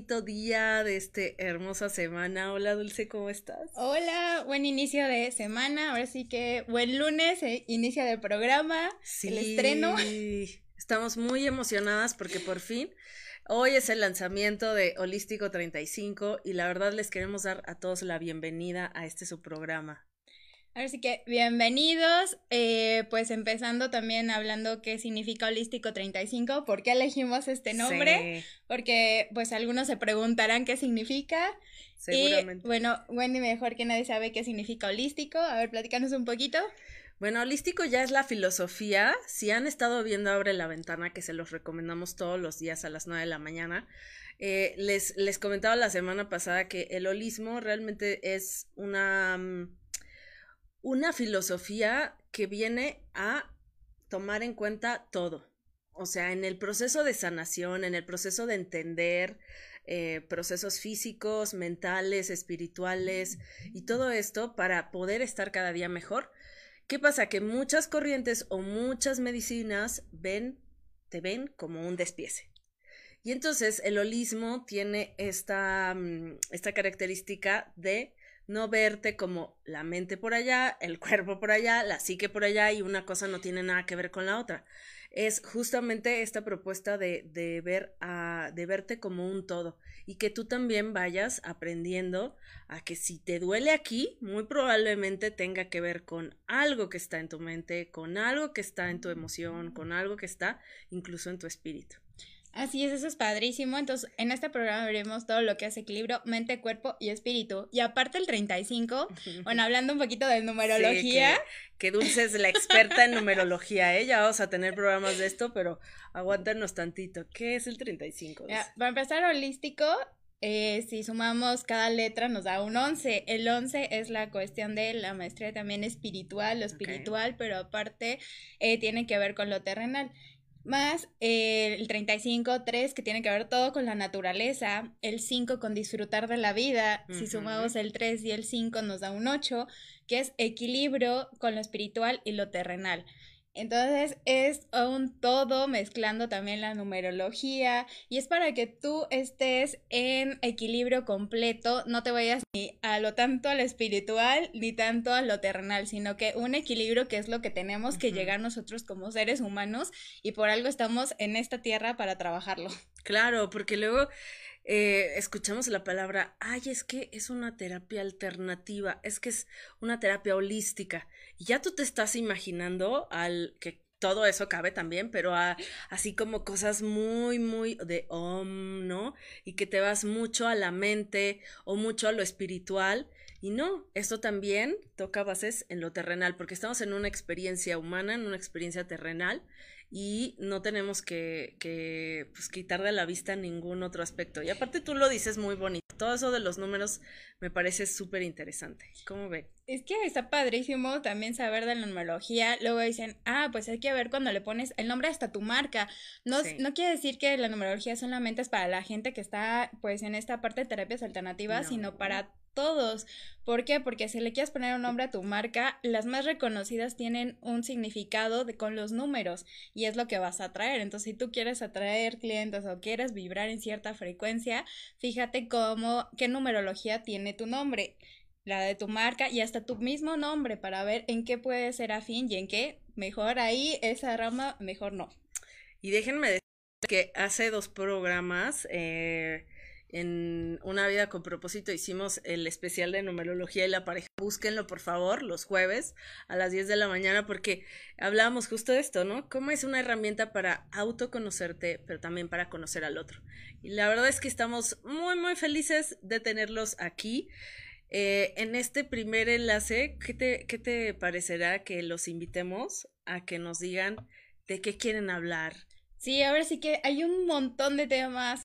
bonito día de esta hermosa semana. Hola Dulce, ¿cómo estás? Hola, buen inicio de semana. Ahora sí que buen lunes, eh, inicio del programa, el estreno. Estamos muy emocionadas porque por fin hoy es el lanzamiento de Holístico 35 y la verdad les queremos dar a todos la bienvenida a este su programa. Así que bienvenidos, eh, pues empezando también hablando qué significa Holístico 35, por qué elegimos este nombre, porque pues algunos se preguntarán qué significa. Seguramente. Y bueno, Wendy mejor que nadie sabe qué significa holístico, a ver, platícanos un poquito. Bueno, holístico ya es la filosofía. Si han estado viendo Abre la Ventana, que se los recomendamos todos los días a las 9 de la mañana, eh, les, les comentaba la semana pasada que el holismo realmente es una mm, una filosofía que viene a tomar en cuenta todo. O sea, en el proceso de sanación, en el proceso de entender eh, procesos físicos, mentales, espirituales y todo esto para poder estar cada día mejor. ¿Qué pasa? Que muchas corrientes o muchas medicinas ven, te ven como un despiece. Y entonces el holismo tiene esta, mm, esta característica de no verte como la mente por allá, el cuerpo por allá, la psique por allá y una cosa no tiene nada que ver con la otra. Es justamente esta propuesta de, de ver a, de verte como un todo y que tú también vayas aprendiendo a que si te duele aquí, muy probablemente tenga que ver con algo que está en tu mente, con algo que está en tu emoción, con algo que está incluso en tu espíritu. Así es, eso es padrísimo. Entonces, en este programa veremos todo lo que es equilibrio, mente, cuerpo y espíritu. Y aparte el 35, bueno, hablando un poquito de numerología. que, Dulce es la experta en numerología, ¿eh? Ya vamos a tener programas de esto, pero aguántanos tantito. ¿Qué es el 35? para empezar, holístico, eh, si sumamos cada letra nos da un 11. El 11 es la cuestión de la maestría también espiritual, lo espiritual, pero aparte eh, tiene que ver con lo terrenal más eh, el 35, 3, que tiene que ver todo con la naturaleza, el 5 con disfrutar de la vida, si sumamos el 3 y el 5 nos da un 8, que es equilibrio con lo espiritual y lo terrenal. Entonces es un todo mezclando también la numerología y es para que tú estés en equilibrio completo, no te vayas ni a lo tanto a lo espiritual ni tanto a lo terrenal, sino que un equilibrio que es lo que tenemos que llegar nosotros como seres humanos y por algo estamos en esta tierra para trabajarlo. Claro, porque luego eh, escuchamos la palabra, ay, es que es una terapia alternativa, es que es una terapia holística. Y ya tú te estás imaginando al que todo eso cabe también, pero así como cosas muy, muy de om, ¿no? Y que te vas mucho a la mente o mucho a lo espiritual. Y no, esto también toca bases en lo terrenal, porque estamos en una experiencia humana, en una experiencia terrenal, y no tenemos que, que pues, quitar de la vista ningún otro aspecto. Y aparte tú lo dices muy bonito. Todo eso de los números me parece súper interesante. ¿Cómo ve? Es que está padrísimo también saber de la numerología. Luego dicen, ah, pues hay que ver cuando le pones el nombre hasta tu marca. No, no quiere decir que la numerología solamente es para la gente que está pues en esta parte de terapias alternativas, sino para todos. ¿Por qué? Porque si le quieres poner un nombre a tu marca, las más reconocidas tienen un significado de, con los números y es lo que vas a atraer. Entonces, si tú quieres atraer clientes o quieres vibrar en cierta frecuencia, fíjate cómo, qué numerología tiene tu nombre, la de tu marca y hasta tu mismo nombre para ver en qué puede ser afín y en qué mejor ahí esa rama, mejor no. Y déjenme decir que hace dos programas, eh, en Una vida con propósito hicimos el especial de numerología y la pareja. Búsquenlo, por favor, los jueves a las 10 de la mañana porque hablábamos justo de esto, ¿no? Cómo es una herramienta para autoconocerte, pero también para conocer al otro. Y la verdad es que estamos muy, muy felices de tenerlos aquí. Eh, en este primer enlace, ¿qué te, ¿qué te parecerá que los invitemos a que nos digan de qué quieren hablar? Sí, a ver, sí que hay un montón de temas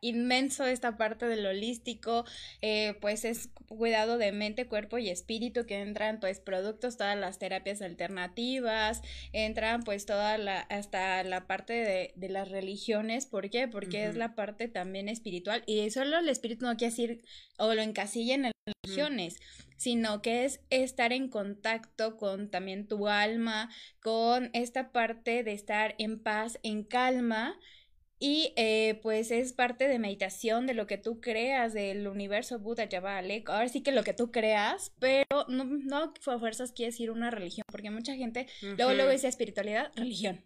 inmenso esta parte del holístico, eh, pues es cuidado de mente, cuerpo y espíritu que entran pues productos, todas las terapias alternativas, entran pues toda la, hasta la parte de, de las religiones, ¿por qué? Porque es la parte también espiritual. Y solo el espíritu no quiere decir o lo encasillen en las religiones, sino que es estar en contacto con también tu alma, con esta parte de estar en paz, en calma, Y eh, pues es parte de meditación, de lo que tú creas, del universo Buda, Alec. Ahora sí que lo que tú creas, pero no, no a fuerzas quiere decir una religión, porque mucha gente luego, luego dice espiritualidad, religión.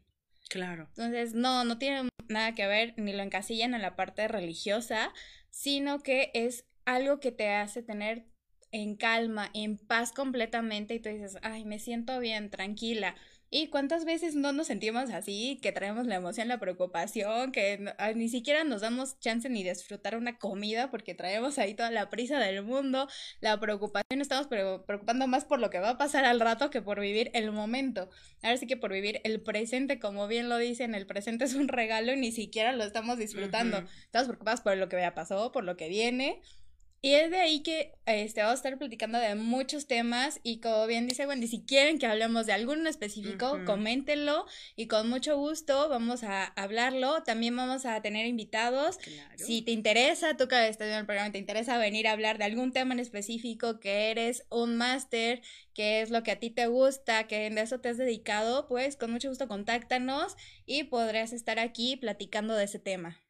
Claro. Entonces, no, no tiene nada que ver, ni lo encasillan en la parte religiosa, sino que es algo que te hace tener en calma, en paz completamente y tú dices, ay, me siento bien, tranquila ¿Y cuántas veces no nos sentimos así, que traemos la emoción, la preocupación, que ni siquiera nos damos chance ni disfrutar una comida porque traemos ahí toda la prisa del mundo, la preocupación, estamos preocupando más por lo que va a pasar al rato que por vivir el momento. Ahora sí que por vivir el presente, como bien lo dicen, el presente es un regalo y ni siquiera lo estamos disfrutando. Estamos preocupados por lo que ya pasó, por lo que viene y es de ahí que este, vamos a estar platicando de muchos temas y como bien dice Wendy, si quieren que hablemos de alguno específico, coméntenlo y con mucho gusto vamos a hablarlo. También vamos a tener invitados. Si te interesa, tú que estás en el programa, te interesa venir a hablar de algún tema en específico, que eres un máster, que es lo que a ti te gusta, que en eso te has dedicado, pues con mucho gusto contáctanos y podrás estar aquí platicando de ese tema.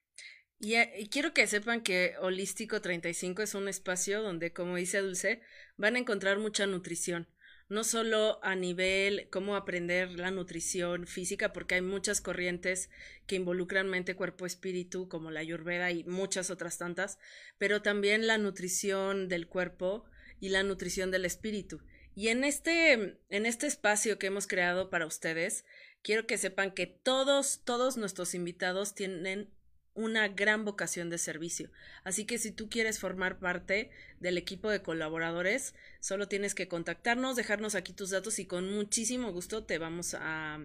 Eh, y, quiero que sepan que Holístico 35 es un espacio donde, como dice Dulce, van a encontrar mucha nutrición. No solo a nivel cómo aprender la nutrición física, porque hay muchas corrientes que involucran mente, cuerpo, espíritu, como la ayurveda y muchas otras tantas, pero también la nutrición del cuerpo y la nutrición del espíritu. Y en este, en este espacio que hemos creado para ustedes, quiero que sepan que todos, todos nuestros invitados tienen una gran vocación de servicio. Así que si tú quieres formar parte del equipo de colaboradores, solo tienes que contactarnos, dejarnos aquí tus datos y con muchísimo gusto te vamos a,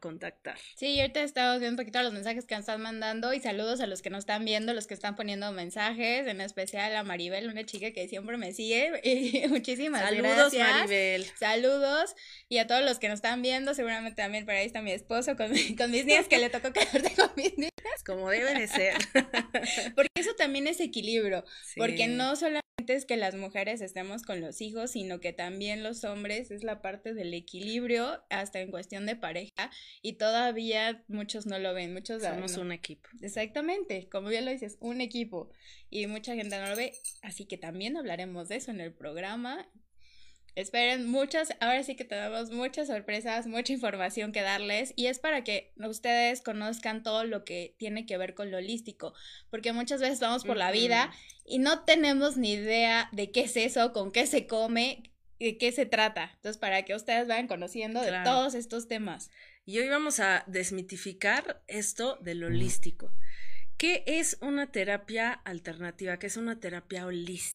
contactar. Sí, ahorita estamos viendo un poquito los mensajes que nos están mandando y saludos a los que nos están viendo, los que están poniendo mensajes, en especial a Maribel, una chica que siempre me sigue. Y muchísimas saludos, Maribel. Saludos y a todos los que nos están viendo, seguramente también por ahí está mi esposo con, con mis niñas que le tocó quedarte con mis niñas. Como debe de ser. porque eso también es equilibrio, porque no solamente es que las mujeres estemos con los hijos, sino que también los hombres es la parte del equilibrio hasta en cuestión de pareja y todavía muchos no lo ven, muchos somos un equipo. Exactamente, como bien lo dices, un equipo y mucha gente no lo ve, así que también hablaremos de eso en el programa Esperen muchas, ahora sí que tenemos muchas sorpresas, mucha información que darles y es para que ustedes conozcan todo lo que tiene que ver con lo holístico, porque muchas veces vamos por la vida y no tenemos ni idea de qué es eso, con qué se come, de qué se trata. Entonces, para que ustedes vayan conociendo de todos estos temas. Y hoy vamos a desmitificar esto del holístico. ¿Qué es una terapia alternativa? ¿Qué es una terapia holística?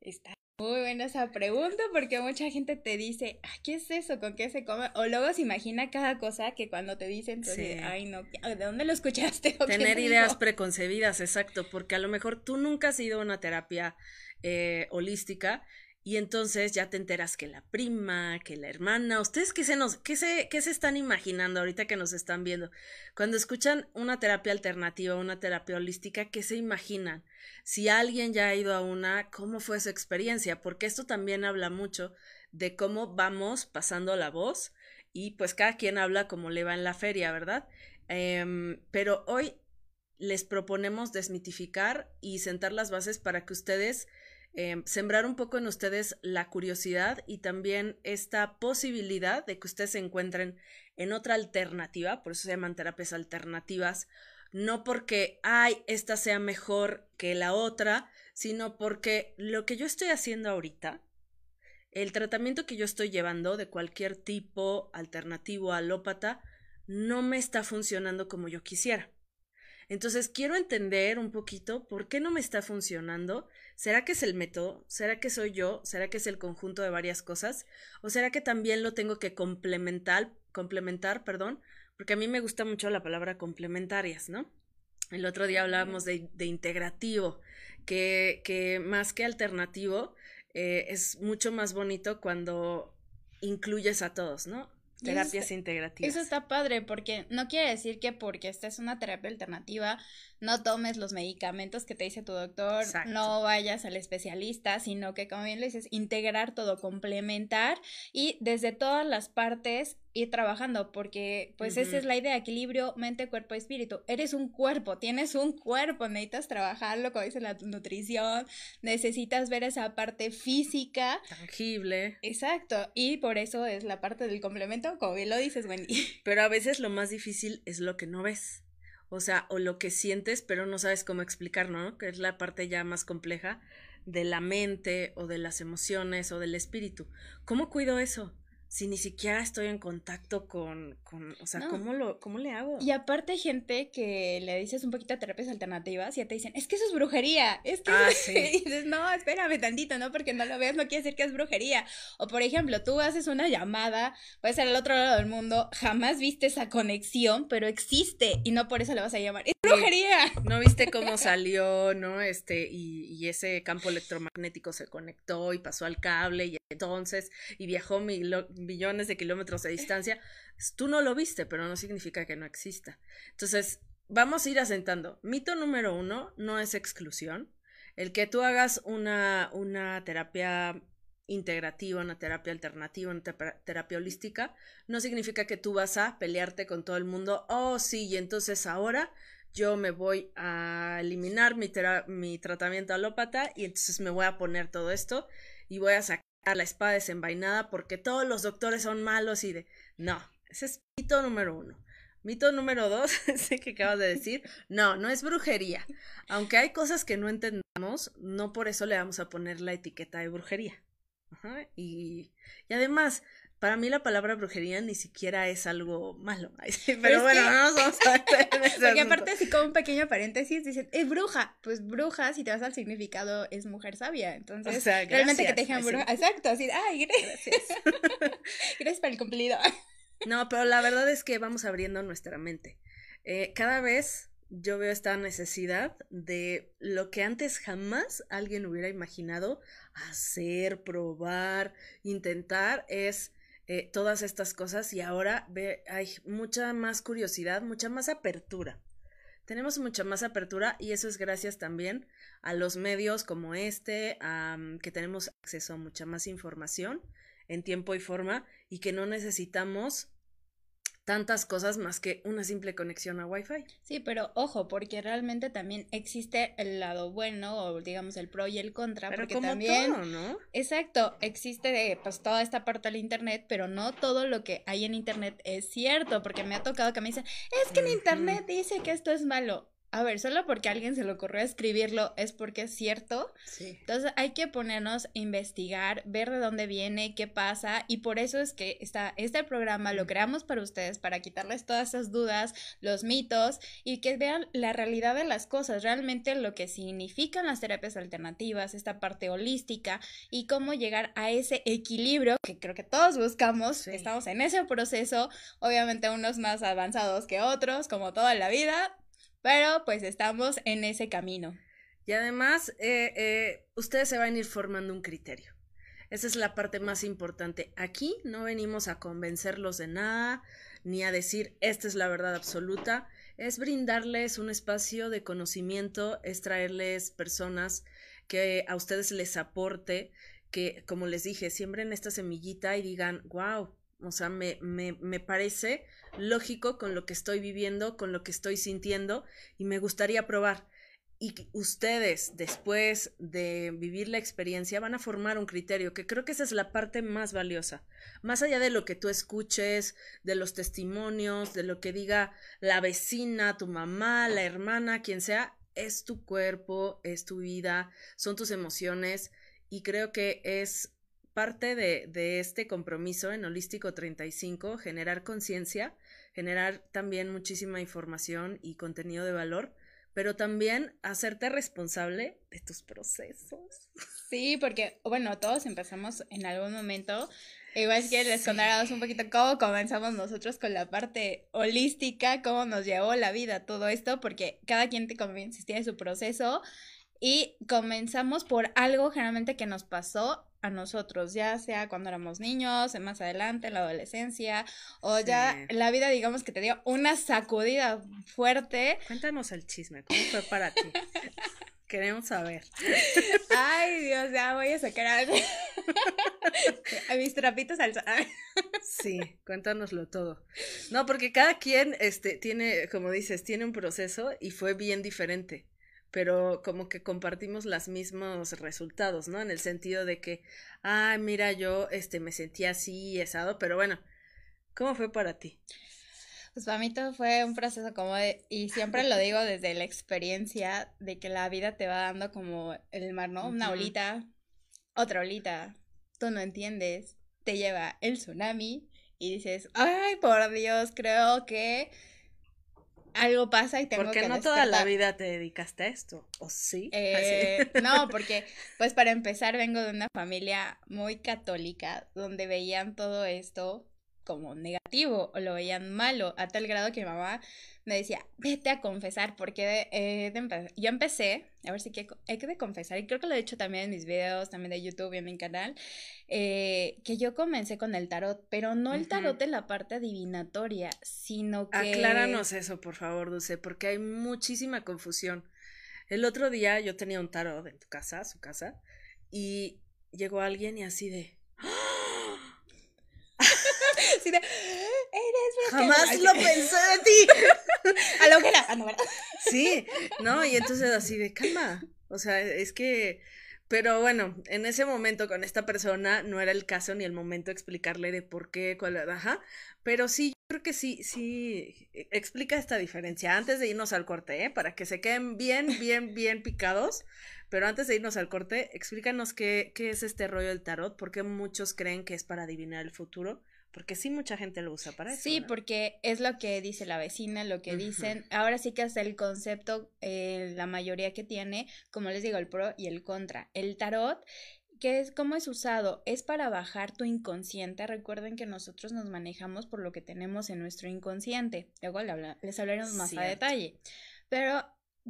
Está muy buena esa pregunta porque mucha gente te dice, ¿qué es eso? ¿Con qué se come? O luego se imagina cada cosa que cuando te dicen, ay no, ¿de dónde lo escuchaste? Tener ideas preconcebidas, exacto, porque a lo mejor tú nunca has ido a una terapia eh, holística y entonces ya te enteras que la prima, que la hermana, ustedes qué se nos, qué se, qué se están imaginando ahorita que nos están viendo. Cuando escuchan una terapia alternativa, una terapia holística, ¿qué se imaginan? Si alguien ya ha ido a una, ¿cómo fue su experiencia? Porque esto también habla mucho de cómo vamos pasando la voz y pues cada quien habla como le va en la feria, ¿verdad? Em, pero hoy les proponemos desmitificar y sentar las bases para que ustedes Em, sembrar un poco en ustedes la curiosidad y también esta posibilidad de que ustedes se encuentren en otra alternativa, por eso se llaman terapias alternativas, no porque, ay, esta sea mejor que la otra, sino porque lo que yo estoy haciendo ahorita, el tratamiento que yo estoy llevando de cualquier tipo alternativo alópata, no me está funcionando como yo quisiera. Entonces quiero entender un poquito por qué no me está funcionando. ¿Será que es el método? ¿Será que soy yo? ¿Será que es el conjunto de varias cosas? ¿O será que también lo tengo que complementar, complementar, perdón? Porque a mí me gusta mucho la palabra complementarias, ¿no? El otro día hablábamos de, integrativo, que, que, más que alternativo eh, es mucho más bonito cuando incluyes a todos, ¿no? Terapias integrativas. Eso está padre porque no quiere decir que porque esta es una terapia alternativa no tomes los medicamentos que te dice tu doctor, no vayas al especialista, sino que como bien le dices, integrar todo, complementar y desde todas las partes ir trabajando, porque pues esa es la idea, equilibrio mente, cuerpo, espíritu. Eres un cuerpo, tienes un cuerpo, necesitas trabajarlo, como dice la nutrición, necesitas ver esa parte física. Tangible. Exacto, y por eso es la parte del complemento, como bien lo dices, Wendy. Pero a veces lo más difícil es lo que no ves. O sea, o lo que sientes, pero no sabes cómo explicar, ¿no? Que es la parte ya más compleja de la mente o de las emociones o del espíritu. ¿Cómo cuido eso? Si ni siquiera estoy en contacto con, con o sea, ¿cómo, lo, ¿cómo le hago? Y aparte gente que le dices un poquito de terapias alternativas y ya te dicen, es que eso es brujería, es que... Ah, sí. y dices, no, espérame tantito, ¿no? Porque no lo veas, no quiere decir que es brujería. O por ejemplo, tú haces una llamada, puede ser al otro lado del mundo, jamás viste esa conexión, pero existe y no por eso le vas a llamar, es brujería. No viste cómo salió, ¿no? Este, y, y ese campo electromagnético se conectó y pasó al cable y entonces, y viajó mil billones de kilómetros de distancia, tú no lo viste, pero no significa que no exista. Entonces, vamos a ir asentando. Mito número uno no es exclusión. El que tú hagas una, una terapia integrativa, una terapia alternativa, una terapia holística, no significa que tú vas a pelearte con todo el mundo. Oh, sí, y entonces ahora yo me voy a eliminar mi, mi tratamiento alópata y entonces me voy a poner todo esto y voy a sacar la espada desenvainada porque todos los doctores son malos y de... No, ese es mito número uno. Mito número dos, ese que acabas de decir, no, no es brujería. Aunque hay cosas que no entendamos, no por eso le vamos a poner la etiqueta de brujería. Y, y además, para mí la palabra brujería ni siquiera es algo malo. Pero, bueno, no nos vamos a Porque aparte, así como un pequeño paréntesis, dicen, es bruja. Pues bruja, si te vas al significado, es mujer sabia. Entonces, realmente que te dejan bruja. Exacto, así, ay, gracias. Gracias, por el cumplido. no, pero la verdad es que vamos abriendo nuestra mente. Eh, cada vez yo veo esta necesidad de lo que antes jamás alguien hubiera imaginado hacer, probar, intentar, es eh, todas estas cosas y ahora ve, hay mucha más curiosidad, mucha más apertura. Tenemos mucha más apertura y eso es gracias también a los medios como este, que tenemos acceso a mucha más información en tiempo y forma y que no necesitamos tantas cosas más que una simple conexión a Wi-Fi. Sí, pero ojo, porque realmente también existe el lado bueno o digamos el pro y el contra, porque también ¿no? Exacto, existe pues toda esta parte del internet, pero no todo lo que hay en internet es cierto, porque me ha tocado que me dicen, "Es que en internet dice que esto es malo." A ver, solo porque a alguien se le ocurrió escribirlo es porque es cierto. Sí. Entonces hay que ponernos a investigar, ver de dónde viene, qué pasa y por eso es que está, este programa lo creamos para ustedes, para quitarles todas esas dudas, los mitos y que vean la realidad de las cosas, realmente lo que significan las terapias alternativas, esta parte holística y cómo llegar a ese equilibrio que creo que todos buscamos. Estamos en ese proceso, obviamente unos más avanzados que otros, como toda la vida, pero pues estamos en ese camino. Y además, eh, eh, ustedes se van a ir formando un criterio. Esa es la parte más importante. Aquí no venimos a convencerlos de nada, ni a decir esta es la verdad absoluta. Es brindarles un espacio de conocimiento, es traerles personas que a ustedes les aporte, que, como les dije, siembren esta semillita y digan, wow, o sea, me, me, me parece lógico con lo que estoy viviendo, con lo que estoy sintiendo y me gustaría probar. Y ustedes, después de vivir la experiencia, van a formar un criterio, que creo que esa es la parte más valiosa. Más allá de lo que tú escuches, de los testimonios, de lo que diga la vecina, tu mamá, la hermana, quien sea, es tu cuerpo, es tu vida, son tus emociones y creo que es parte de, de este compromiso en Holístico 35, generar conciencia, generar también muchísima información y contenido de valor, pero también hacerte responsable de tus procesos. Sí, porque, bueno, todos empezamos en algún momento. Igual que les contáramos un poquito cómo comenzamos nosotros con la parte holística, cómo nos llevó la vida todo esto, porque cada quien te tiene su proceso y comenzamos por algo generalmente que nos pasó a nosotros, ya sea cuando éramos niños, más adelante, en la adolescencia, o ya la vida, digamos que te dio una sacudida fuerte. Cuéntanos el chisme, ¿cómo fue para ti? Queremos saber. Ay, Dios, ya voy a sacar algo. a mis trapitos al Sí, cuéntanoslo todo. No, porque cada quien este, tiene, como dices, tiene un proceso y fue bien diferente pero como que compartimos los mismos resultados, ¿no? En el sentido de que, ah, mira, yo este me sentí así, esado, pero bueno, ¿cómo fue para ti? Pues para mí todo fue un proceso como de, y siempre lo digo desde la experiencia de que la vida te va dando como el mar, ¿no? Una olita, otra olita, tú no entiendes, te lleva el tsunami y dices, ay, por Dios, creo que algo pasa y tengo porque no toda la vida te dedicaste a esto, ¿o sí? Eh, no, porque pues para empezar vengo de una familia muy católica donde veían todo esto como negativo o lo veían malo a tal grado que mi mamá me decía, vete a confesar, porque eh, yo empecé, a ver si que, hay que confesar, y creo que lo he dicho también en mis videos, también de YouTube y en mi canal, eh, que yo comencé con el tarot, pero no el tarot en la parte adivinatoria, sino que... Acláranos eso, por favor, Dulce, porque hay muchísima confusión. El otro día yo tenía un tarot en tu casa, su casa, y llegó alguien y así de... así de... Eres Jamás lo pensé de ti. a lo que era. Ah, no, ¿verdad? Sí, no, y entonces así de calma. O sea, es que. Pero bueno, en ese momento con esta persona no era el caso ni el momento de explicarle de por qué, cuál, ajá. Pero sí, yo creo que sí, sí, e, explica esta diferencia. Antes de irnos al corte, ¿eh? Para que se queden bien, bien, bien picados. Pero antes de irnos al corte, explícanos qué, qué es este rollo del tarot, porque muchos creen que es para adivinar el futuro porque sí, mucha gente lo usa para eso. Sí, porque es lo que dice la vecina, lo que dicen. Ahora sí que hasta el concepto, eh, la mayoría que tiene, como les digo, el pro y el contra. El tarot ¿Qué es, ¿Cómo es usado? Es para bajar tu inconsciente. Recuerden que nosotros nos manejamos por lo que tenemos en nuestro inconsciente. Luego les hablaremos más a detalle. Pero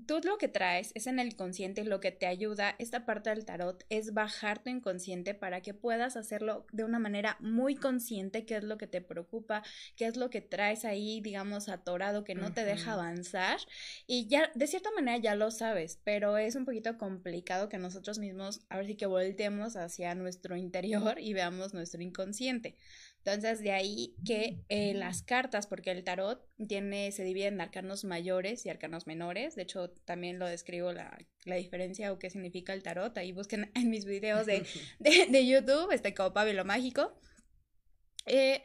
tú lo que traes es en el consciente lo que te ayuda, esta parte del tarot, es bajar tu inconsciente para que puedas hacerlo de una manera muy consciente, qué es lo que te preocupa, qué es lo que traes ahí, digamos, atorado, que no te deja avanzar. Y ya, de cierta manera ya lo sabes, pero es un poquito complicado que nosotros mismos, a ver si que volteemos hacia nuestro interior y veamos nuestro inconsciente. Entonces, de ahí que eh, las cartas, porque el tarot tiene, se divide en arcanos mayores y arcanos menores. De hecho, también lo describo la, la diferencia o qué significa el tarot. Ahí busquen en mis videos de, de, de YouTube, este como Pablo Mágico. Eh,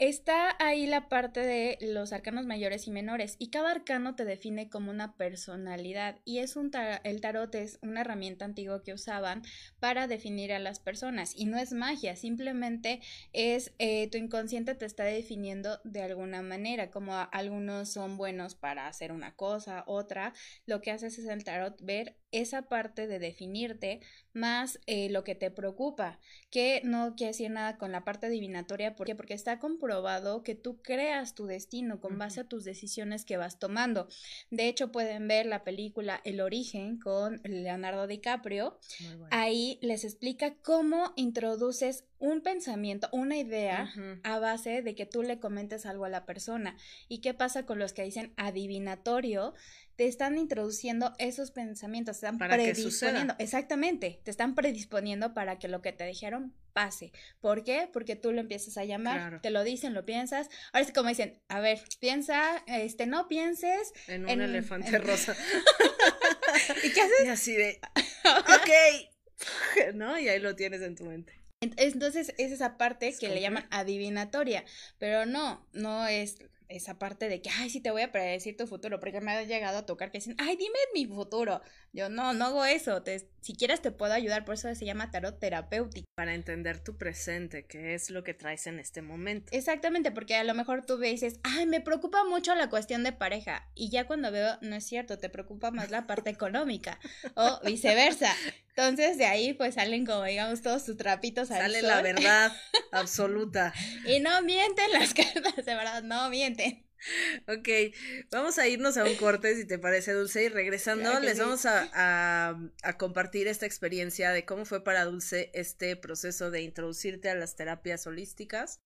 Está ahí la parte de los arcanos mayores y menores y cada arcano te define como una personalidad y es un el tarot es una herramienta antigua que usaban para definir a las personas y no es magia, simplemente es eh, tu inconsciente te está definiendo de alguna manera, como algunos son buenos para hacer una cosa, otra, lo que haces es el tarot ver esa parte de definirte más eh, lo que te preocupa, que no quiere decir nada con la parte adivinatoria, ¿por qué? Porque está comprobado que tú creas tu destino con base a tus decisiones que vas tomando. De hecho, pueden ver la película El origen con Leonardo DiCaprio. Ahí les explica cómo introduces un pensamiento, una idea a base de que tú le comentes algo a la persona. ¿Y qué pasa con los que dicen adivinatorio? Te están introduciendo esos pensamientos, te están predisponiendo, exactamente, te están predisponiendo para que lo que te dijeron pase. ¿Por qué? Porque tú lo empiezas a llamar, te lo dicen, lo piensas. Ahora es como dicen, a ver, piensa, este, no pienses en un elefante rosa. ¿Y qué haces? Y así de, ok, ¿no? Y ahí lo tienes en tu mente. Entonces es esa parte que le llaman adivinatoria, pero no, no es esa parte de que, ay, sí te voy a predecir tu futuro, porque me ha llegado a tocar que dicen, ay, dime mi futuro. Yo no, no hago eso, te, si quieres te puedo ayudar, por eso se llama tarot terapéutico. Para entender tu presente, qué es lo que traes en este momento. Exactamente, porque a lo mejor tú dices, ay, me preocupa mucho la cuestión de pareja, y ya cuando veo, no es cierto, te preocupa más la parte económica, o viceversa. Entonces de ahí pues salen como digamos todos tus trapitos al Sale la verdad absoluta. y no mienten las cartas, de verdad, no mienten. Ok, vamos a irnos a un corte, si te parece, Dulce, y regresando les vamos a, a, compartir esta experiencia de cómo fue para Dulce este proceso de introducirte a las terapias holísticas.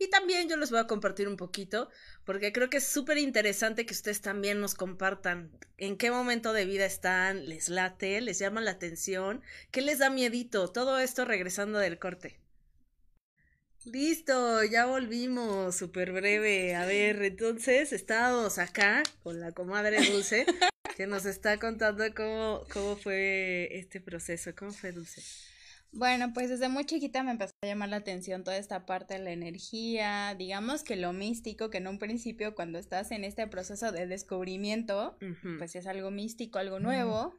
Y también yo les voy a compartir un poquito, porque creo que es súper interesante que ustedes también nos compartan en qué momento de vida están, les late, les llama la atención, qué les da miedito, todo esto regresando del corte. Listo, ya volvimos, súper breve. A ver, entonces estamos acá con la comadre Dulce, que nos está contando cómo, cómo fue este proceso. ¿Cómo fue Dulce? Bueno, pues desde muy chiquita me empezó a llamar la atención toda esta parte de la energía, digamos que lo místico, que en un principio cuando estás en este proceso de descubrimiento, pues es algo místico, algo nuevo.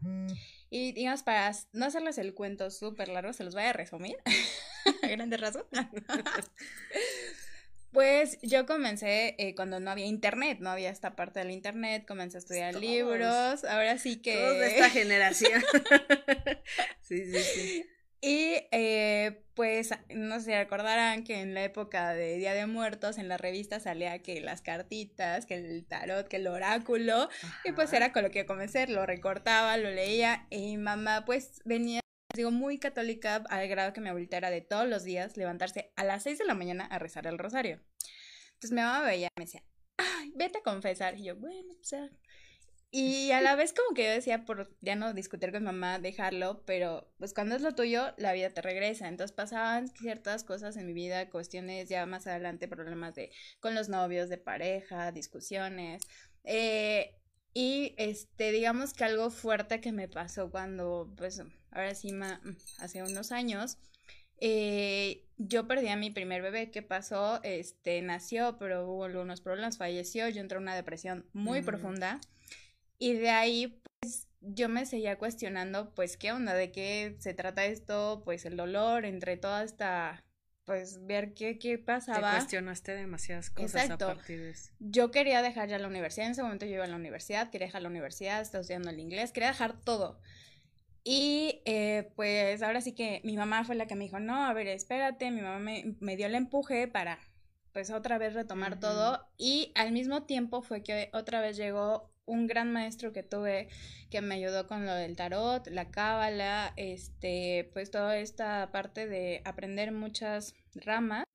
Y digamos, para no hacerles el cuento súper largo, se los voy a resumir a grandes rasgos. Pues yo comencé eh, cuando no había internet, no había esta parte del internet, comencé a estudiar libros, ahora sí que... Todos de esta generación. sí, sí, sí. Y eh, pues, no sé, recordarán que en la época de Día de Muertos en la revista salía que las cartitas, que el tarot, que el oráculo, y pues era con lo que comencé, lo recortaba, lo leía, y mamá pues venía, digo, muy católica al grado que mi abuelita era de todos los días levantarse a las 6 de la mañana a rezar el rosario. Entonces mi mamá veía y me decía, ay, vete a confesar, y yo, bueno, o sea, y a la vez como que yo decía por ya no discutir con mamá, dejarlo, pero pues cuando es lo tuyo, la vida te regresa. Entonces pasaban ciertas cosas en mi vida, cuestiones ya más adelante, problemas de con los novios, de pareja, discusiones. Eh, y este, digamos que algo fuerte que me pasó cuando, pues, ahora sí, hace unos años, eh, yo perdí a mi primer bebé. ¿Qué pasó? Este, nació, pero hubo algunos problemas, falleció, yo entré en una depresión muy profunda. Y de ahí, pues, yo me seguía cuestionando, pues, ¿qué onda? ¿De qué se trata esto? Pues, el dolor entre toda esta, pues, ver qué, qué pasaba. Te cuestionaste demasiadas cosas a partir de eso. Yo quería dejar ya la universidad, en ese momento yo iba a la universidad, quería dejar la universidad, estaba estudiando el inglés, quería dejar todo. Y eh, pues ahora sí que mi mamá fue la que me dijo, no, a ver, espérate, mi mamá me, me dio el empuje para pues otra vez retomar todo y al mismo tiempo fue que otra vez llegó un gran maestro que tuve que me ayudó con lo del tarot, la cábala, este, pues toda esta parte de aprender muchas ramas.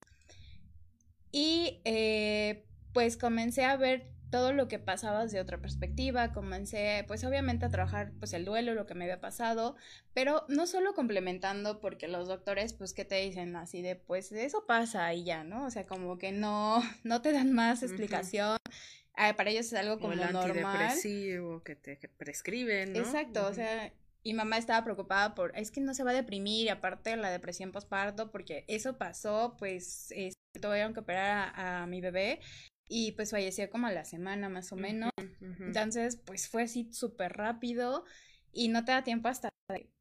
Y eh, pues comencé a ver todo lo que pasaba desde otra perspectiva, comencé pues obviamente a trabajar pues el duelo, lo que me había pasado, pero no solo complementando porque los doctores pues que te dicen así de pues eso pasa y ya, ¿no? O sea, como que no, no te dan más explicación. Ah, para ellos es algo como o normal. que te prescriben, ¿no? Exacto, o sea, y mamá estaba preocupada por, es que no se va a deprimir, y aparte la depresión postparto, porque eso pasó, pues, este, tuvieron que operar a, mi bebé, y pues falleció como a la semana más o menos. Entonces, pues fue así súper rápido, y no te da tiempo hasta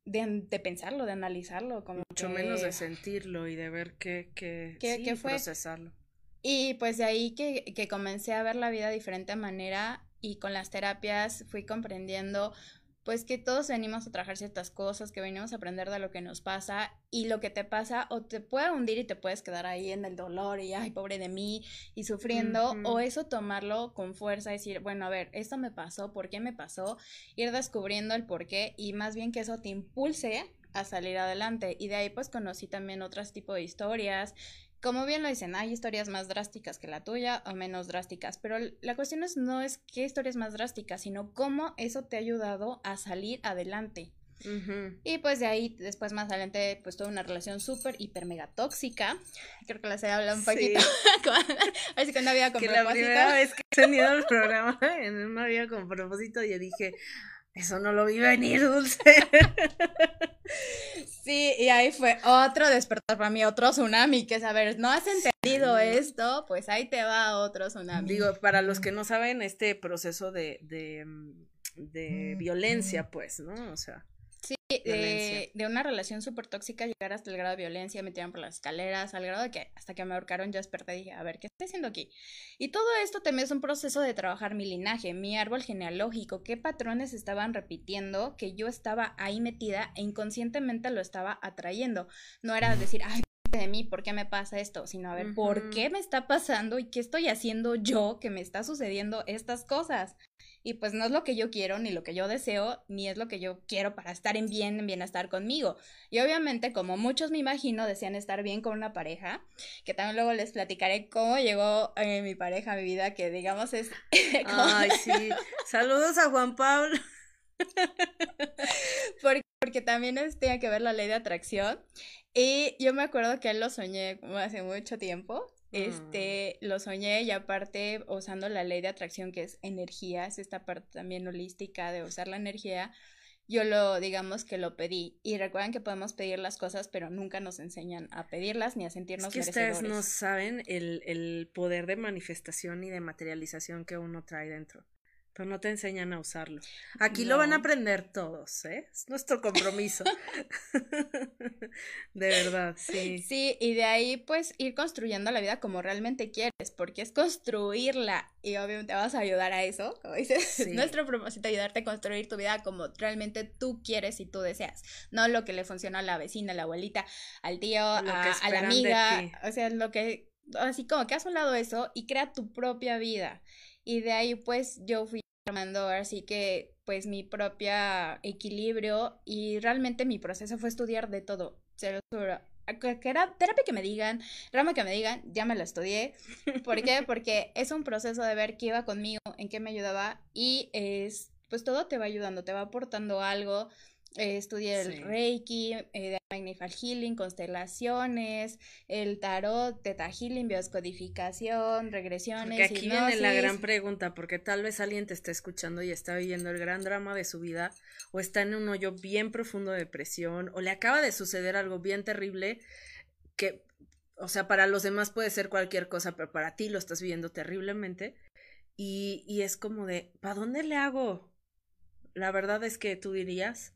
de, pensarlo, de analizarlo. Como Mucho menos de sentirlo y de ver qué, qué, ¿Qué, fue? procesarlo. Y pues de ahí que, que comencé a ver la vida de diferente manera y con las terapias fui comprendiendo pues que todos venimos a trabajar ciertas cosas, que venimos a aprender de lo que nos pasa y lo que te pasa o te puede hundir y te puedes quedar ahí en el dolor y ay, pobre de mí y sufriendo o eso tomarlo con fuerza, decir, bueno, a ver, esto me pasó, ¿por qué me pasó? Ir descubriendo el por qué y más bien que eso te impulse a salir adelante y de ahí pues conocí también otros tipos de historias como bien lo dicen, hay historias más drásticas que la tuya o menos drásticas, pero la cuestión es, no es qué historias más drásticas, sino cómo eso te ha ayudado a salir adelante. Y pues de ahí, después más adelante, pues tuve una relación súper, hiper, mega tóxica. Creo que les he hablado un poquito. Así que no había con que propósito. La primera vez que he tenido el programa en una vida con propósito, yo dije, eso no lo vi venir, Dulce. Sí, y ahí fue otro despertar para mí, otro tsunami, que es, a ver, ¿no has entendido esto? Pues ahí te va otro tsunami. Digo, para los que no saben, este proceso de, de, mm, de violencia, pues, ¿no? O sea. De, de, una relación súper tóxica, llegar hasta el grado de violencia, me tiraron por las escaleras, al grado de que hasta que me ahorcaron yo desperté y dije, a ver, ¿qué estoy haciendo aquí? Y todo esto también es un proceso de trabajar mi linaje, mi árbol genealógico, qué patrones estaban repitiendo, que yo estaba ahí metida e inconscientemente lo estaba atrayendo. No era decir, ay, de mí por qué me pasa esto, sino a ver por qué me está pasando y qué estoy haciendo yo que me está sucediendo estas cosas. Y pues no es lo que yo quiero, ni lo que yo deseo, ni es lo que yo quiero para estar en bien, en bienestar conmigo. Y obviamente, como muchos me imagino desean estar bien con una pareja, que también luego les platicaré cómo llegó eh, mi pareja a mi vida, que digamos es... Ay, sí. Saludos a Juan Pablo. porque, porque, también es, tiene que ver la ley de atracción. Y yo me acuerdo que él lo soñé hace mucho tiempo. Este, mm. lo soñé y aparte usando la ley de atracción que es energía, es esta parte también holística de usar la energía, yo lo, digamos que lo pedí. Y recuerden que podemos pedir las cosas, pero nunca nos enseñan a pedirlas ni a sentirnos es que ustedes no saben el, el poder de manifestación y de materialización que uno trae dentro pero no te enseñan a usarlo. Aquí lo van a aprender todos, ¿eh? Es nuestro compromiso. de verdad, sí. Sí, y de ahí pues ir construyendo la vida como realmente quieres, porque es construirla y obviamente vas a ayudar a eso, como dices, nuestro propósito ayudarte a construir tu vida como realmente tú quieres y tú deseas, no lo que le funciona a la vecina, a la abuelita, al tío, a, a la amiga, o sea, lo que, así como que has hablado eso y crea tu propia vida. Y de ahí pues yo fui así que pues mi propia equilibrio y realmente mi proceso fue estudiar de todo. Se lo era terapia que me digan, rama que me digan, ya me lo estudié. ¿Por qué? Porque es un proceso de ver qué iba conmigo, en qué me ayudaba y es, pues todo te va ayudando, te va aportando algo eh, estudié el Reiki, eh, de Magnified Healing, constelaciones, el tarot, Teta Healing, bioscodificación, regresiones. Porque aquí viene la gran pregunta, porque tal vez alguien te está escuchando y está viviendo el gran drama de su vida, o está en un hoyo bien profundo de depresión, o le acaba de suceder algo bien terrible que, o sea, para los demás puede ser cualquier cosa, pero para ti lo estás viviendo terriblemente. Y, y es como de, ¿para dónde le hago? La verdad es que tú dirías,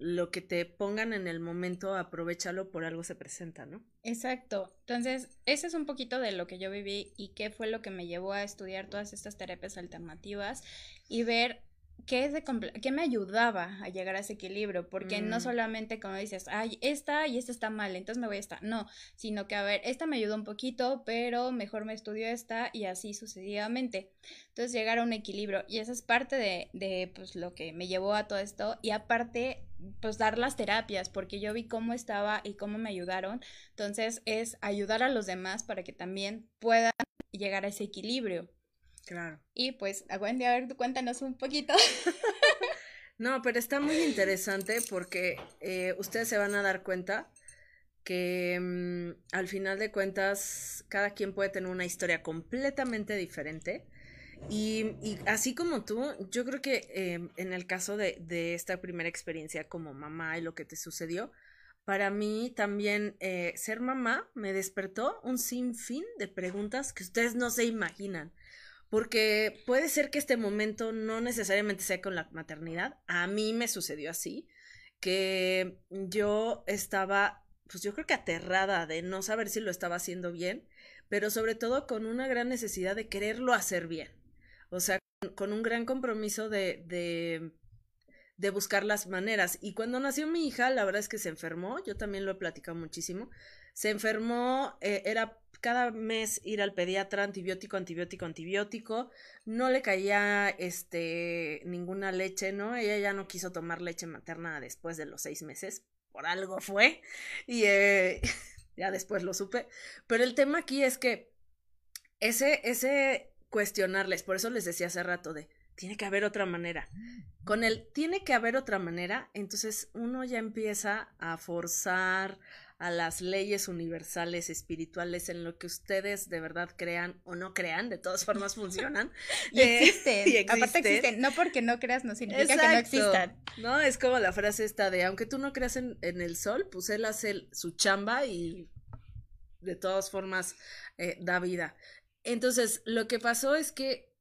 lo que te pongan en el momento, aprovechalo, por algo se presenta, ¿no? Exacto. Entonces, ese es un poquito de lo que yo viví y qué fue lo que me llevó a estudiar todas estas terapias alternativas y ver qué, es de qué me ayudaba a llegar a ese equilibrio, porque no mm. solamente como dices, ay, esta y esta está mal, entonces me voy a esta, no, sino que a ver, esta me ayudó un poquito, pero mejor me estudio esta y así sucesivamente. Entonces llegar a un equilibrio y esa es parte de, de pues lo que me llevó a todo esto y aparte pues dar las terapias, porque yo vi cómo estaba y cómo me ayudaron. Entonces es ayudar a los demás para que también puedan llegar a ese equilibrio. Claro. Y pues, a Wendy, a ver, tú cuéntanos un poquito. no, pero está muy interesante porque eh, ustedes se van a dar cuenta que mm, al final de cuentas cada quien puede tener una historia completamente diferente y, así como tú, yo creo que em, en el caso de, de, esta primera experiencia como mamá y lo que te sucedió, para mí también eh, ser mamá me despertó un sinfín de preguntas que ustedes no se imaginan. Porque puede ser que este momento no necesariamente sea con la maternidad. A mí me sucedió así, que yo estaba, pues yo creo que aterrada de no saber si lo estaba haciendo bien, pero sobre todo con una gran necesidad de quererlo hacer bien. O sea, con un gran compromiso de, de, buscar las maneras. Y cuando nació mi hija, la verdad es que se enfermó, yo también lo he platicado muchísimo. Se enfermó, eh, era cada mes ir al pediatra, antibiótico, antibiótico, antibiótico. No le caía este ninguna leche, ¿no? Ella ya no quiso tomar leche materna después de los seis meses. Por algo fue. Y eh, ya después lo supe. Pero el tema aquí es que ese, ese cuestionarles. Por eso les decía hace rato de, tiene que haber otra manera. Con el tiene que haber otra manera, entonces uno ya empieza a forzar a las leyes universales espirituales en lo que ustedes de verdad crean o no crean, de todas formas funcionan. y, existen. Aparte existen. No porque no creas no significa que no existan. No, es como la frase esta de, aunque tú no creas en, el sol, pues él hace su chamba y de todas formas eh, da vida. Entonces, lo que pasó es que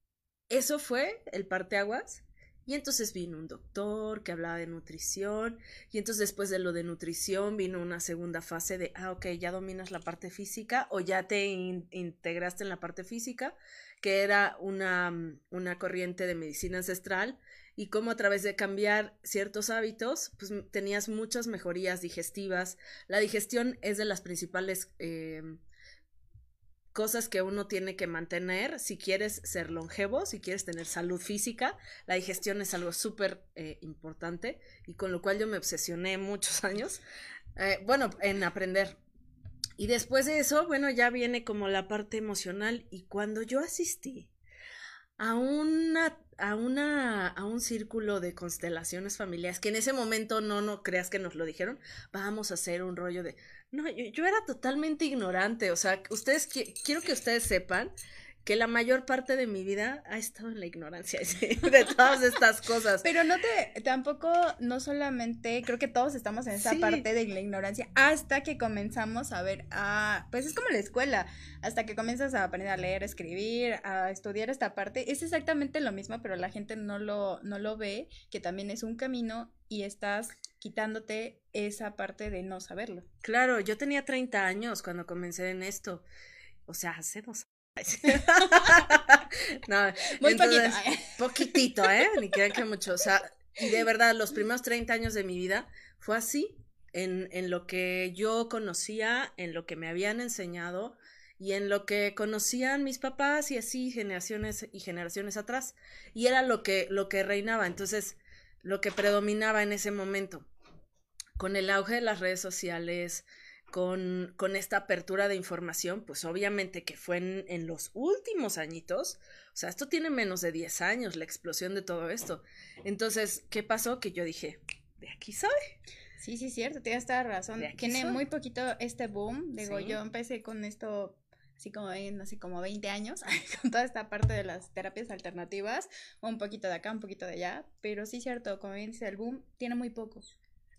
eso fue el parteaguas. Y entonces vino un doctor que hablaba de nutrición. Y entonces después de lo de nutrición vino una segunda fase de, ah, ok, ya dominas la parte física o ya te integraste en la parte física, que era una, una corriente de medicina ancestral. y cómo a través de cambiar ciertos hábitos, pues tenías muchas mejorías digestivas. La digestión es de las principales eh, cosas que uno tiene que mantener si quieres ser longevo, si quieres tener salud física. La digestión es algo súper eh, importante y con lo cual yo me obsesioné muchos años, eh, bueno, en aprender. Y después de eso, bueno, ya viene como la parte emocional y cuando yo asistí a una a una a un círculo de constelaciones familiares que en ese momento no no creas que nos lo dijeron vamos a hacer un rollo de no yo, era totalmente ignorante o sea ustedes quiero que ustedes sepan que la mayor parte de mi vida ha estado en la ignorancia de todas estas cosas. Pero no te, tampoco, no solamente, creo que todos estamos en esa parte de la ignorancia hasta que comenzamos a ver, a, pues es como la escuela, hasta que comienzas a aprender a leer, escribir, a estudiar esta parte, es exactamente lo mismo, pero la gente no lo, no lo ve, que también es un camino y estás quitándote esa parte de no saberlo. Claro, yo tenía 30 años cuando comencé en esto. O sea, hace dos no, Muy poquito. ¿eh? Poquitito, ¿eh? Ni crean que mucho. O sea, y de verdad, los primeros 30 años de mi vida fue así, en, en lo que yo conocía, en lo que me habían enseñado y en lo que conocían mis papás y así generaciones y generaciones atrás. Y era lo que, lo que reinaba. Entonces, lo que predominaba en ese momento. Con el auge de las redes sociales, con, con, esta apertura de información, pues obviamente que fue en, en, los últimos añitos, o sea, esto tiene menos de 10 años, la explosión de todo esto. Entonces, ¿qué pasó? Que yo dije, de aquí soy. Sí, sí, cierto, tienes toda razón. Tiene muy poquito este boom, digo, yo empecé con esto así como en así como 20 años, con toda esta parte de las terapias alternativas, un poquito de acá, un poquito de allá, pero sí cierto, como bien dice el boom, tiene muy poco.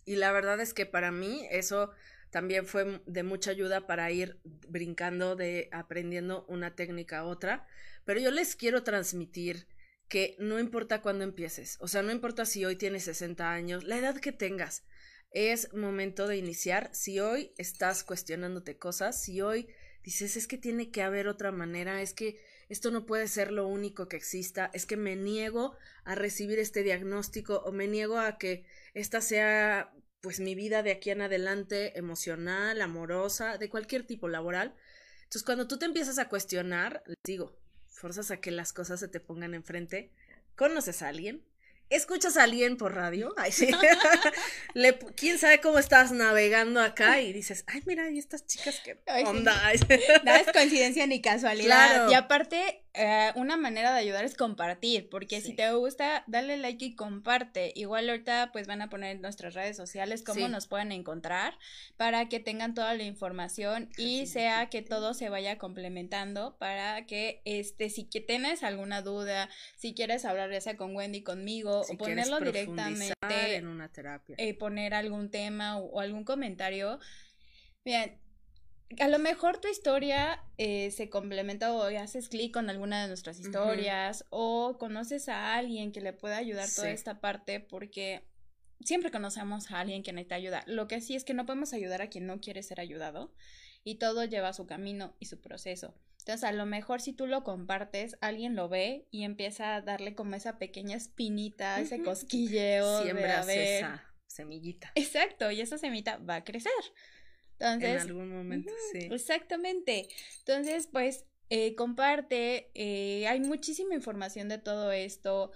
Y la verdad es que para mí eso también fue de mucha ayuda para ir brincando de aprendiendo una técnica a otra, pero yo les quiero transmitir que no importa cuándo empieces, o sea, no importa si hoy tienes 60 años, la edad que tengas, es momento de iniciar. Si hoy estás cuestionándote cosas, si hoy dices es que tiene que haber otra manera, es que esto no puede ser lo único que exista, es que me niego a recibir este diagnóstico o me niego a que esta sea pues mi vida de aquí en adelante, emocional, amorosa, de cualquier tipo laboral. Entonces, cuando tú te empiezas a cuestionar, les digo, fuerzas a que las cosas se te pongan enfrente, conoces a alguien, escuchas a alguien por radio, ay, sí. Le, quién sabe cómo estás navegando acá y dices, ay, mira, y estas chicas que onda. No es coincidencia ni casualidad. Y aparte, eh, una manera de ayudar es compartir, porque si te gusta, dale like y comparte. Igual ahorita pues van a poner en nuestras redes sociales cómo nos pueden encontrar para que tengan toda la información y sea que todo se vaya complementando para que este si que tienes alguna duda, si quieres hablar ya sea con Wendy conmigo o ponerlo directamente en una terapia. Eh, poner algún tema o algún comentario. Bien, a lo mejor tu historia eh, se complementa o haces clic con alguna de nuestras historias o conoces a alguien que le pueda ayudar toda esta parte porque siempre conocemos a alguien que necesita ayuda. Lo que sí es que no podemos ayudar a quien no quiere ser ayudado y todo lleva su camino y su proceso. Entonces, a lo mejor si tú lo compartes, alguien lo ve y empieza a darle como esa pequeña espinita, ese cosquilleo. Siembras esa semillita. Exacto, y esa semillita va a crecer. Entonces, en algún momento, sí. Exactamente. Entonces, pues, eh, comparte, eh, hay muchísima información de todo esto.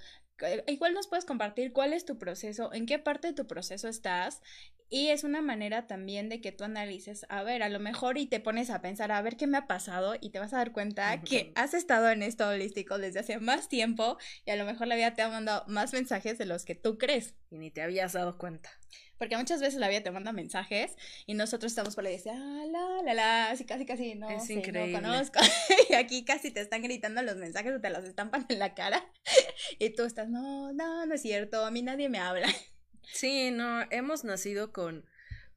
Igual nos puedes compartir cuál es tu proceso, en qué parte de tu proceso estás y es una manera también de que tú analices, a ver, a lo mejor y te pones a pensar, a ver qué me ha pasado y te vas a dar cuenta que has estado en esto holístico desde hace más tiempo y a lo mejor la vida te ha mandado más mensajes de los que tú crees. Y ni te habías dado cuenta. Porque muchas veces la vida te manda mensajes y nosotros estamos por ahí y dice, ah, la, la, la, así casi, casi, no es increíble. no conozco. y aquí casi te están gritando los mensajes o te los estampan en la cara. y tú estás, no, no, no es cierto, a mí nadie me habla. Sí, no, hemos nacido con,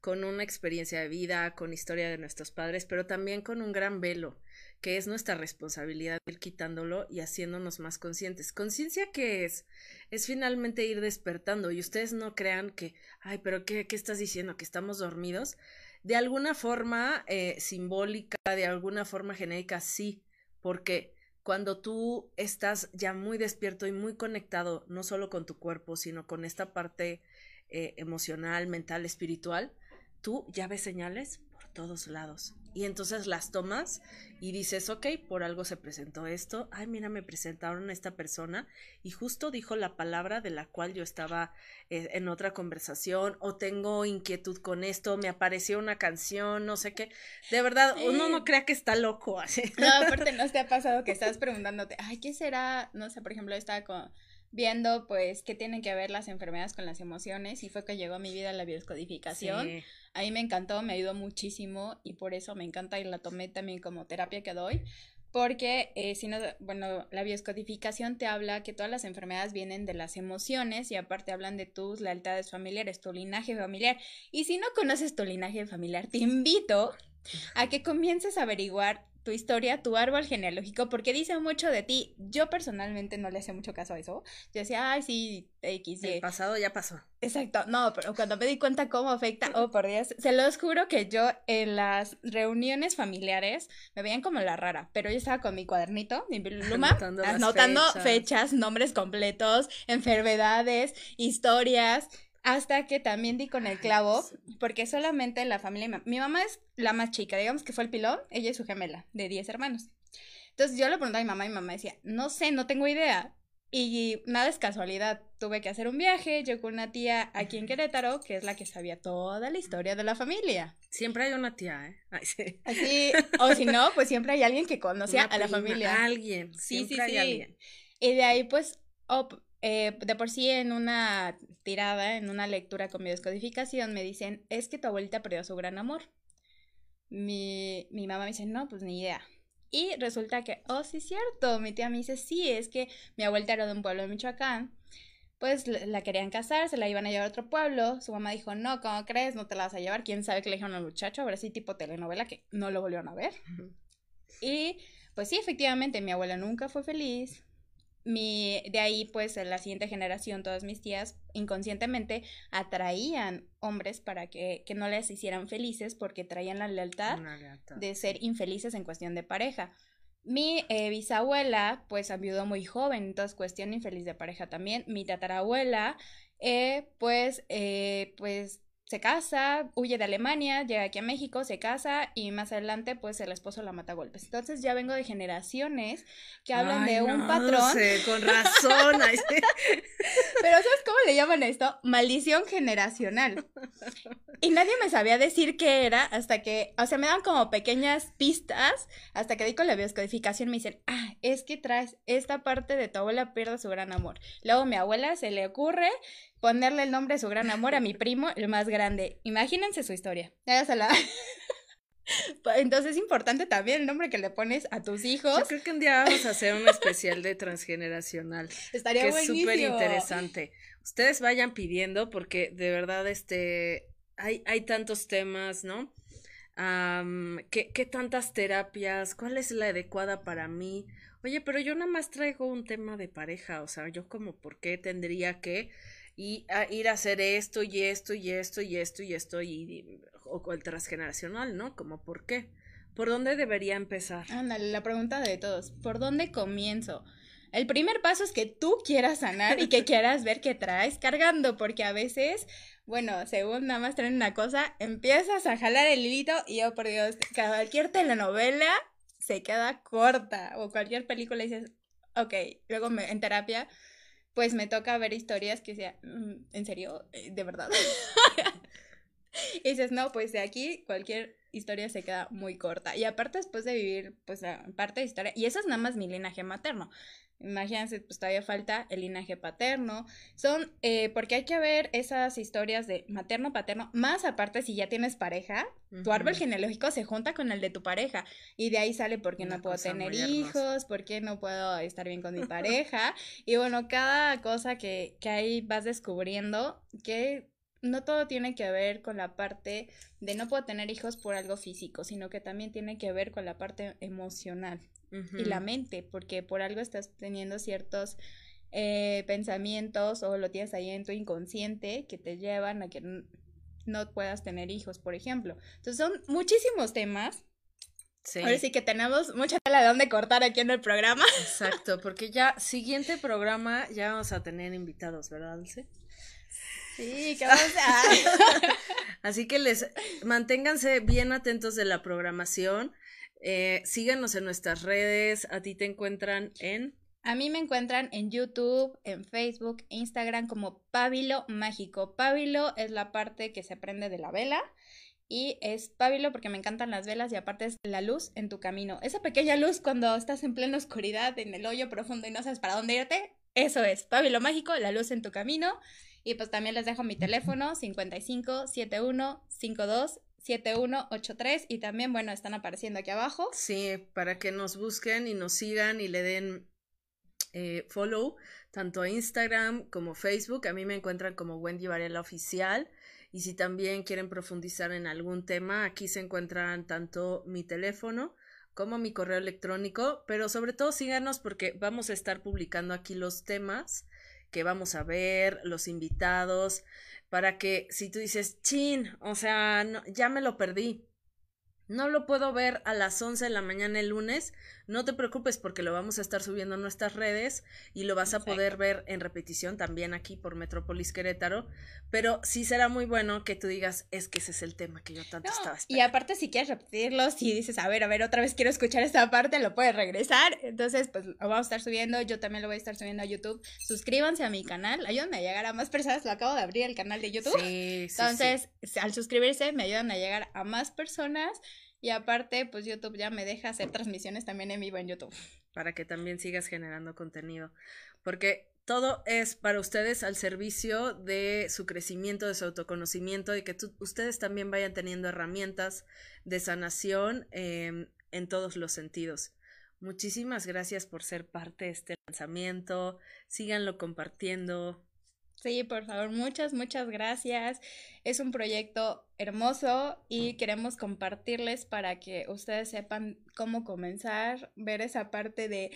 con una experiencia de vida, con historia de nuestros padres, pero también con un gran velo que es nuestra responsabilidad ir quitándolo y haciéndonos más conscientes. Conciencia que es, es finalmente ir despertando y ustedes no crean que, ay, pero ¿qué, qué estás diciendo? ¿Que estamos dormidos? De alguna forma eh, simbólica, de alguna forma genérica, sí, porque cuando tú estás ya muy despierto y muy conectado, no solo con tu cuerpo, sino con esta parte eh, emocional, mental, espiritual, tú ya ves señales por todos lados. Y entonces las tomas y dices, ok, por algo se presentó esto. Ay, mira, me presentaron a esta persona y justo dijo la palabra de la cual yo estaba eh, en otra conversación o tengo inquietud con esto, me apareció una canción, no sé qué. De verdad, uno no crea que está loco así. No, aparte, ¿no te ha pasado que estás preguntándote, ay, ¿qué será? No sé, por ejemplo, estaba con viendo pues qué tienen que ver las enfermedades con las emociones y fue que llegó a mi vida la bioscodificación. A mí me encantó, me ayudó muchísimo y por eso me encanta y la tomé también como terapia que doy. Porque, eh, si no, bueno, la bioscodificación te habla que todas las enfermedades vienen de las emociones y aparte hablan de tus lealtades familiares, tu linaje familiar. Y si no conoces tu linaje familiar, te invito a que comiences a averiguar tu historia, tu árbol genealógico, porque dice mucho de ti. Yo personalmente no le hacía mucho caso a eso. Yo decía, ay, sí, X. El pasado ya pasó. Exacto, no, pero cuando me di cuenta cómo afecta, oh, por Dios, se los juro que yo en las reuniones familiares me veían como la rara, pero yo estaba con mi cuadernito, mi pluma, anotando, fechas, nombres completos, enfermedades, historias, hasta que también di con el clavo, porque solamente la familia, mi mamá es la más chica, digamos que fue el pilón, ella es su gemela, de 10 hermanos. Entonces yo le pregunté a mi mamá y mi mamá decía, no sé, no tengo idea. Y nada es casualidad, tuve que hacer un viaje, yo con una tía aquí en Querétaro, que es la que sabía toda la historia de la familia. Siempre hay una tía, ¿eh? sí. Así, o si no, pues siempre hay alguien que conocía a la familia. Alguien, siempre sí, sí, hay alguien. Y de ahí, pues, eh, de por sí en una tirada, en una lectura con mi descodificación, me dicen, es que tu abuelita perdió su gran amor. Mi, mi mamá me dice, no, pues ni idea. Y resulta que, oh, sí cierto, mi tía me dice, sí, es que mi abuelita era de un pueblo de Michoacán, pues la querían casar, se la iban a llevar a otro pueblo, su mamá dijo, no, ¿cómo crees? No te la vas a llevar, quién sabe qué le dijeron al muchacho, ahora sí tipo telenovela que no lo volvieron a ver. Y pues sí, efectivamente, mi abuela nunca fue feliz, mi, de ahí, pues, en la siguiente generación, todas mis tías inconscientemente atraían hombres para que, que no les hicieran felices porque traían la lealtad, de ser infelices en cuestión de pareja. Mi eh, bisabuela, pues, enviudó muy joven, entonces cuestión infeliz de pareja también. Mi tatarabuela, eh, pues, eh, pues, se casa, huye de Alemania, llega aquí a México, se casa y más adelante pues el esposo la mata a golpes. Entonces ya vengo de generaciones que hablan de un patrón. Sé, con razón. Pero ¿sabes cómo le llaman esto? Maldición generacional. Y nadie me sabía decir qué era hasta que, o sea, me dan como pequeñas pistas hasta que di con la bioscodificación me dicen, ah, es que traes esta parte de tu abuela pierde su gran amor. Luego mi abuela se le ocurre ponerle el nombre de su gran amor a mi primo, el más grande. Imagínense su historia. Entonces es importante también el nombre que le pones a tus hijos. Yo creo que un día vamos a hacer un especial de transgeneracional. Estaría que Es súper interesante. Ustedes vayan pidiendo porque de verdad este hay, hay tantos temas, ¿no? ¿qué, ¿Qué tantas terapias? ¿Cuál es la adecuada para mí? Oye, pero yo nada más traigo un tema de pareja, o sea, yo como por qué tendría que y a ir a hacer esto y esto y esto y esto y esto y, o, el transgeneracional, ¿no? Como por qué. ¿Por dónde debería empezar? Ándale, la pregunta de todos, ¿por dónde comienzo? El primer paso es que tú quieras sanar y que quieras ver qué traes cargando, porque a veces, bueno, según nada más traen una cosa, empiezas a jalar el hilito y, oh por Dios, cualquier telenovela se queda corta o cualquier película dices, ok, luego me, en terapia pues me toca ver historias que sea, mm, ¿en serio? Eh, ¿De verdad? y dices, no, pues de aquí cualquier historia se queda muy corta. Y aparte después de vivir, pues, parte de historia, y eso es nada más mi linaje materno. Imagínense, pues todavía falta el linaje paterno. Son, eh, porque hay que ver esas historias de materno, paterno, más aparte si ya tienes pareja, tu árbol genealógico se junta con el de tu pareja. Y de ahí sale por qué no puedo tener hijos, por qué no puedo estar bien con mi pareja. y bueno, cada cosa que, que ahí vas descubriendo que no todo tiene que ver con la parte de no puedo tener hijos por algo físico, sino que también tiene que ver con la parte emocional y la mente, porque por algo estás teniendo ciertos eh, pensamientos o lo tienes ahí en tu inconsciente que te llevan a que no puedas tener hijos, por ejemplo. Entonces son muchísimos temas Sí. Ahora sí que tenemos mucha tela de dónde cortar aquí en el programa. Exacto, porque ya siguiente programa ya vamos a tener invitados, ¿verdad, Dulce? Sí, ¿qué vamos a... Así que les manténganse bien atentos de la programación. Eh, síganos en nuestras redes. A ti te encuentran en. A mí me encuentran en YouTube, en Facebook, Instagram como Pábilo Mágico. Pábilo es la parte que se prende de la vela y es pábilo porque me encantan las velas y aparte es la luz en tu camino. Esa pequeña luz cuando estás en plena oscuridad, en el hoyo profundo y no sabes para dónde irte, eso es pábilo mágico, la luz en tu camino. Y pues también les dejo mi teléfono 55 71 52 7183 y también, bueno, están apareciendo aquí abajo. Sí, para que nos busquen y nos sigan y le den eh, follow tanto a Instagram como Facebook. A mí me encuentran como Wendy Varela Oficial. Y si también quieren profundizar en algún tema, aquí se encuentran tanto mi teléfono como mi correo electrónico, pero sobre todo síganos porque vamos a estar publicando aquí los temas que vamos a ver, los invitados, para que si tú dices, chin, o sea, ya me lo perdí, no lo puedo ver a las 11 de la mañana el lunes, no te preocupes porque lo vamos a estar subiendo a nuestras redes y lo vas a poder ver en repetición también aquí por Metrópolis Querétaro, pero sí será muy bueno que tú digas, es que ese es el tema que yo tanto estaba esperando. Y aparte si quieres repetirlo, si dices, a ver, a ver, otra vez quiero escuchar esta parte, lo puedes regresar, entonces pues lo vamos a estar subiendo, yo también lo voy a estar subiendo a YouTube, suscríbanse a mi canal, ayúdenme a llegar a más personas, lo acabo de abrir el canal de YouTube, sí, sí, entonces al suscribirse me ayudan a llegar a más personas y aparte, pues YouTube ya me deja hacer transmisiones también en vivo en YouTube. Para que también sigas generando contenido. Porque todo es para ustedes al servicio de su crecimiento, de su autoconocimiento y que ustedes también vayan teniendo herramientas de sanación em, en todos los sentidos. Muchísimas gracias por ser parte de este lanzamiento. Síganlo compartiendo. Sí, por favor, muchas, muchas gracias. Es un proyecto hermoso y queremos compartirles para que ustedes sepan cómo comenzar, ver esa parte de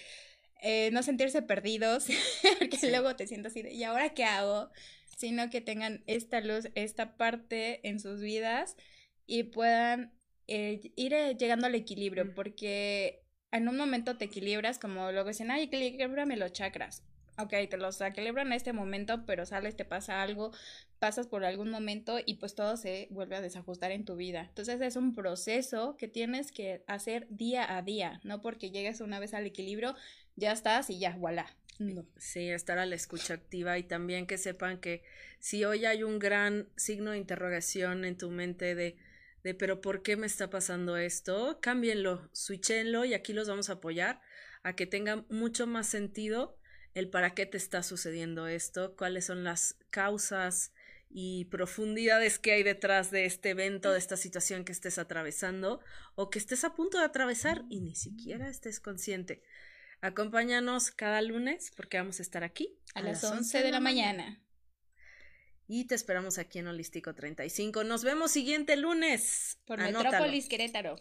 eh, no sentirse perdidos, porque luego te sientes así de, ¿y ahora qué hago? Sino que tengan esta luz, esta parte en sus vidas y puedan eh, ir eh, llegando al equilibrio, mm. porque en un momento te equilibras, como luego dicen, ay, equilibrame los chakras ok, te los equilibran en este momento, pero sales, te pasa algo, pasas por algún momento y pues todo se vuelve a desajustar en tu vida. Entonces es un proceso que tienes que hacer día a día, no porque llegues una vez al equilibrio, ya estás y ya, voilà. No. Sí, estar a la escucha activa y también que sepan que si hoy hay un gran signo de interrogación en tu mente de, de pero ¿por qué me está pasando esto? Cámbienlo, switchenlo y aquí los vamos a apoyar a que tenga mucho más sentido el para qué te está sucediendo esto, cuáles son las causas y profundidades que hay detrás de este evento, de esta situación que estés atravesando o que estés a punto de atravesar y ni siquiera estés consciente. Acompáñanos cada lunes porque vamos a estar aquí a, las 11 de la mañana. Y te esperamos aquí en Holístico 35. Nos vemos siguiente lunes. Por Metrópolis Querétaro.